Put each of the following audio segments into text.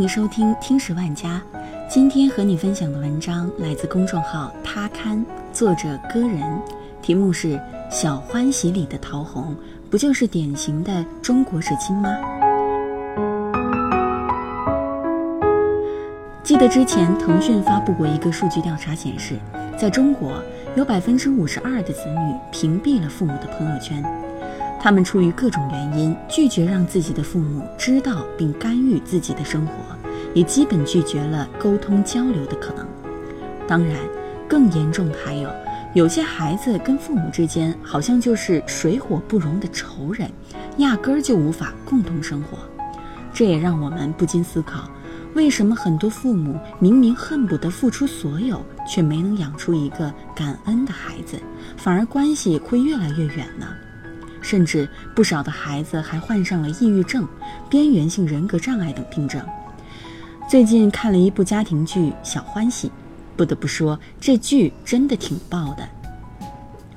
欢迎收听听史万家。今天和你分享的文章来自公众号“他刊”，作者歌人，题目是《小欢喜里的桃红》，不就是典型的中国式亲妈？记得之前腾讯发布过一个数据调查，显示，在中国有百分之五十二的子女屏蔽了父母的朋友圈。他们出于各种原因拒绝让自己的父母知道并干预自己的生活，也基本拒绝了沟通交流的可能。当然，更严重的还有，有些孩子跟父母之间好像就是水火不容的仇人，压根儿就无法共同生活。这也让我们不禁思考：为什么很多父母明明恨不得付出所有，却没能养出一个感恩的孩子，反而关系会越来越远呢？甚至不少的孩子还患上了抑郁症、边缘性人格障碍等病症。最近看了一部家庭剧《小欢喜》，不得不说，这剧真的挺爆的。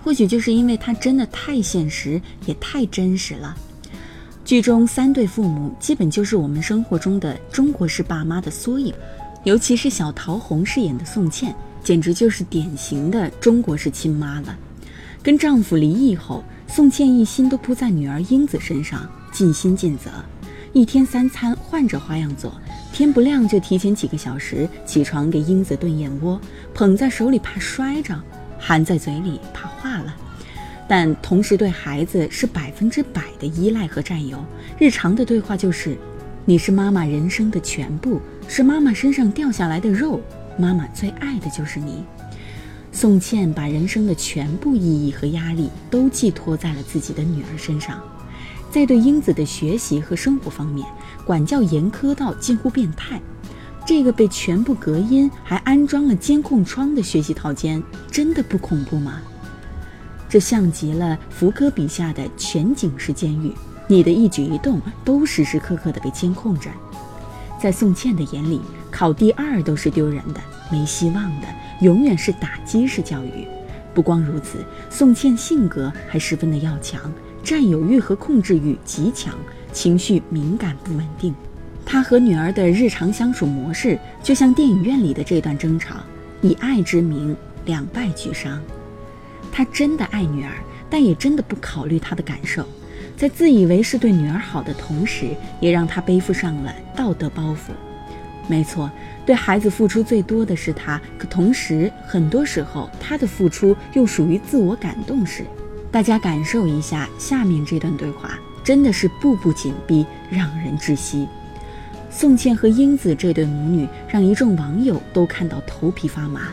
或许就是因为它真的太现实，也太真实了。剧中三对父母基本就是我们生活中的中国式爸妈的缩影，尤其是小桃红饰演的宋茜，简直就是典型的中国式亲妈了。跟丈夫离异后。宋茜一心都扑在女儿英子身上，尽心尽责，一天三餐换着花样做，天不亮就提前几个小时起床给英子炖燕窝，捧在手里怕摔着，含在嘴里怕化了。但同时对孩子是百分之百的依赖和占有，日常的对话就是：“你是妈妈人生的全部，是妈妈身上掉下来的肉，妈妈最爱的就是你。”宋茜把人生的全部意义和压力都寄托在了自己的女儿身上，在对英子的学习和生活方面，管教严苛到近乎变态。这个被全部隔音还安装了监控窗的学习套间，真的不恐怖吗？这像极了福柯笔下的全景式监狱，你的一举一动都时时刻刻的被监控着。在宋茜的眼里，考第二都是丢人的，没希望的。永远是打击式教育。不光如此，宋茜性格还十分的要强，占有欲和控制欲极强，情绪敏感不稳定。她和女儿的日常相处模式，就像电影院里的这段争吵，以爱之名两败俱伤。她真的爱女儿，但也真的不考虑她的感受，在自以为是对女儿好的同时，也让她背负上了道德包袱。没错，对孩子付出最多的是他，可同时很多时候他的付出又属于自我感动式。大家感受一下下面这段对话，真的是步步紧逼，让人窒息。宋茜和英子这对母女让一众网友都看到头皮发麻，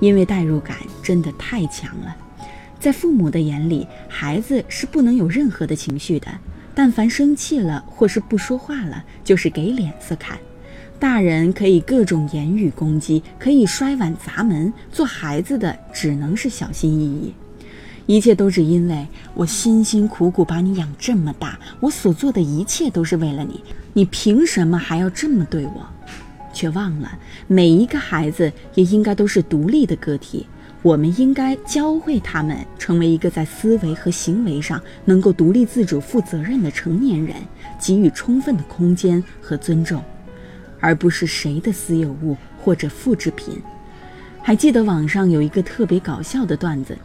因为代入感真的太强了。在父母的眼里，孩子是不能有任何的情绪的，但凡生气了或是不说话了，就是给脸色看。大人可以各种言语攻击，可以摔碗砸门，做孩子的只能是小心翼翼。一切都是因为我辛辛苦苦把你养这么大，我所做的一切都是为了你，你凭什么还要这么对我？却忘了每一个孩子也应该都是独立的个体，我们应该教会他们成为一个在思维和行为上能够独立自主、负责任的成年人，给予充分的空间和尊重。而不是谁的私有物或者复制品。还记得网上有一个特别搞笑的段子，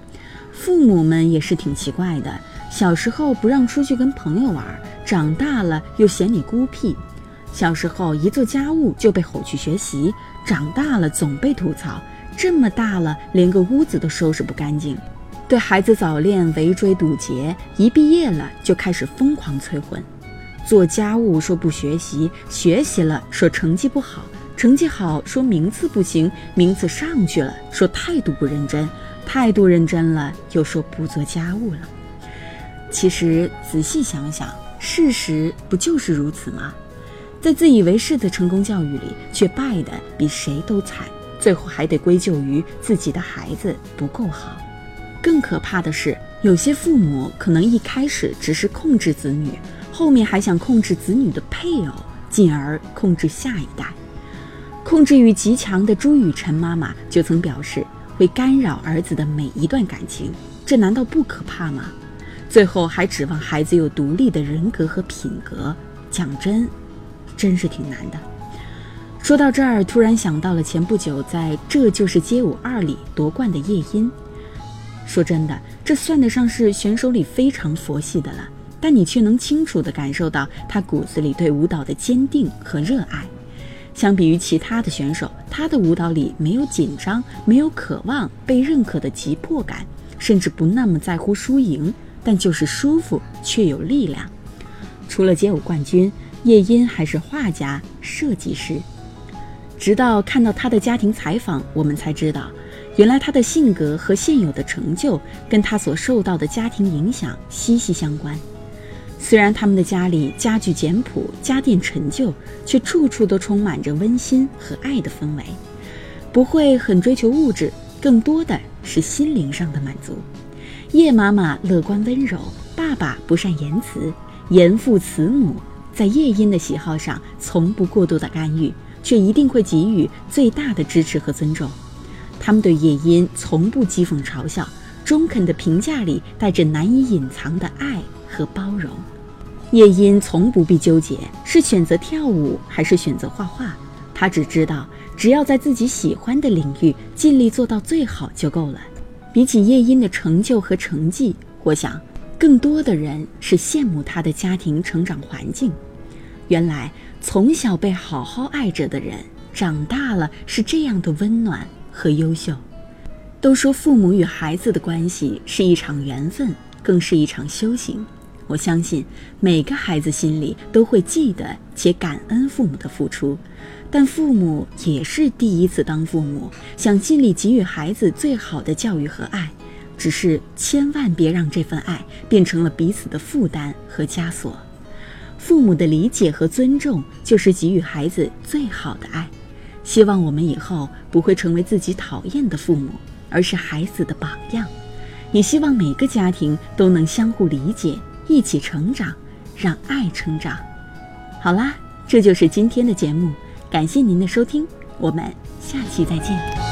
父母们也是挺奇怪的。小时候不让出去跟朋友玩，长大了又嫌你孤僻；小时候一做家务就被吼去学习，长大了总被吐槽。这么大了，连个屋子都收拾不干净。对孩子早恋围追堵截，一毕业了就开始疯狂催婚。做家务说不学习，学习了说成绩不好，成绩好说名次不行，名次上去了说态度不认真，态度认真了又说不做家务了。其实仔细想想，事实不就是如此吗？在自以为是的成功教育里，却败得比谁都惨，最后还得归咎于自己的孩子不够好。更可怕的是，有些父母可能一开始只是控制子女。后面还想控制子女的配偶，进而控制下一代。控制欲极强的朱雨辰妈妈就曾表示，会干扰儿子的每一段感情，这难道不可怕吗？最后还指望孩子有独立的人格和品格，讲真，真是挺难的。说到这儿，突然想到了前不久在《这就是街舞二》里夺冠的叶音。说真的，这算得上是选手里非常佛系的了，但你却能清楚地感受到他骨子里对舞蹈的坚定和热爱。相比于其他的选手，他的舞蹈里没有紧张，没有渴望被认可的急迫感，甚至不那么在乎输赢，但就是舒服却有力量。除了街舞冠军，叶音还是画家、设计师。直到看到他的家庭采访，我们才知道。原来他的性格和现有的成就跟他所受到的家庭影响息息相关。虽然他们的家里家具简朴，家电陈旧，却处处都充满着温馨和爱的氛围，不会很追求物质，更多的是心灵上的满足。叶妈妈乐观温柔，爸爸不善言辞，严父慈母，在叶音的喜好上从不过度的干预，却一定会给予最大的支持和尊重。他们对叶音从不讥讽嘲笑，中肯的评价里带着难以隐藏的爱和包容。叶音从不必纠结是选择跳舞还是选择画画，他只知道只要在自己喜欢的领域尽力做到最好就够了。比起叶音的成就和成绩，我想更多的人是羡慕他的家庭成长环境。原来从小被好好爱着的人，长大了是这样的温暖。和优秀，都说父母与孩子的关系是一场缘分，更是一场修行。我相信每个孩子心里都会记得且感恩父母的付出，但父母也是第一次当父母，想尽力给予孩子最好的教育和爱，只是千万别让这份爱变成了彼此的负担和枷锁。父母的理解和尊重，就是给予孩子最好的爱。希望我们以后不会成为自己讨厌的父母，而是孩子的榜样。也希望每个家庭都能相互理解，一起成长，让爱成长。好啦，这就是今天的节目，感谢您的收听，我们下期再见。